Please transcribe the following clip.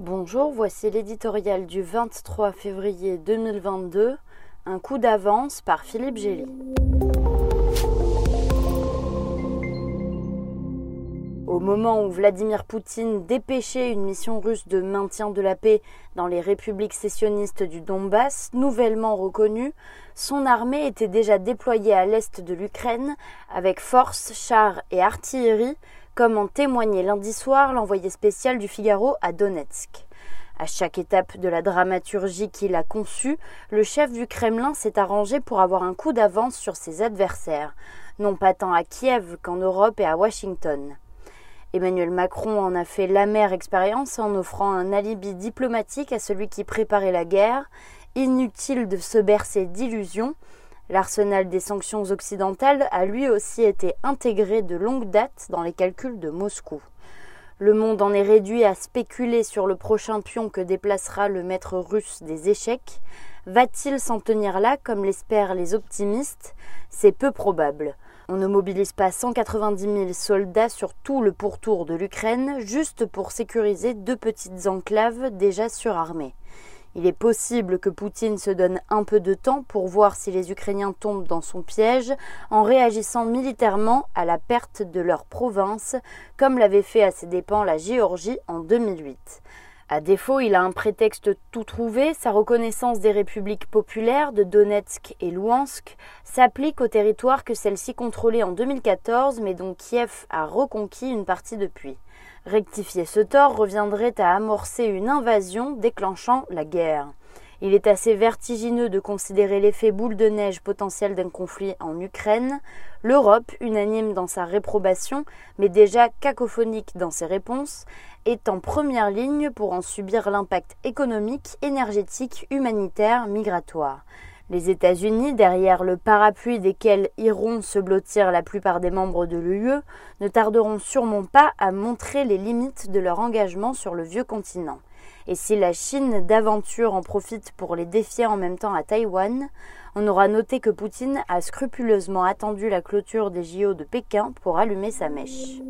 Bonjour, voici l'éditorial du 23 février 2022, Un coup d'avance par Philippe Gély. Au moment où Vladimir Poutine dépêchait une mission russe de maintien de la paix dans les républiques sécessionnistes du Donbass, nouvellement reconnues, son armée était déjà déployée à l'est de l'Ukraine avec force, chars et artillerie comme en témoignait lundi soir l'envoyé spécial du Figaro à Donetsk. À chaque étape de la dramaturgie qu'il a conçue, le chef du Kremlin s'est arrangé pour avoir un coup d'avance sur ses adversaires, non pas tant à Kiev qu'en Europe et à Washington. Emmanuel Macron en a fait l'amère expérience en offrant un alibi diplomatique à celui qui préparait la guerre. Inutile de se bercer d'illusions, L'arsenal des sanctions occidentales a lui aussi été intégré de longue date dans les calculs de Moscou. Le monde en est réduit à spéculer sur le prochain pion que déplacera le maître russe des échecs. Va-t-il s'en tenir là, comme l'espèrent les optimistes? C'est peu probable. On ne mobilise pas 190 000 soldats sur tout le pourtour de l'Ukraine juste pour sécuriser deux petites enclaves déjà surarmées. Il est possible que Poutine se donne un peu de temps pour voir si les Ukrainiens tombent dans son piège en réagissant militairement à la perte de leur province, comme l'avait fait à ses dépens la Géorgie en 2008. À défaut, il a un prétexte tout trouvé, sa reconnaissance des républiques populaires de Donetsk et Louhansk s'applique au territoire que celle-ci contrôlait en 2014 mais dont Kiev a reconquis une partie depuis. Rectifier ce tort reviendrait à amorcer une invasion déclenchant la guerre. Il est assez vertigineux de considérer l'effet boule de neige potentiel d'un conflit en Ukraine. L'Europe, unanime dans sa réprobation, mais déjà cacophonique dans ses réponses, est en première ligne pour en subir l'impact économique, énergétique, humanitaire, migratoire. Les États-Unis, derrière le parapluie desquels iront se blottir la plupart des membres de l'UE, ne tarderont sûrement pas à montrer les limites de leur engagement sur le vieux continent. Et si la Chine d'aventure en profite pour les défier en même temps à Taïwan, on aura noté que Poutine a scrupuleusement attendu la clôture des JO de Pékin pour allumer sa mèche.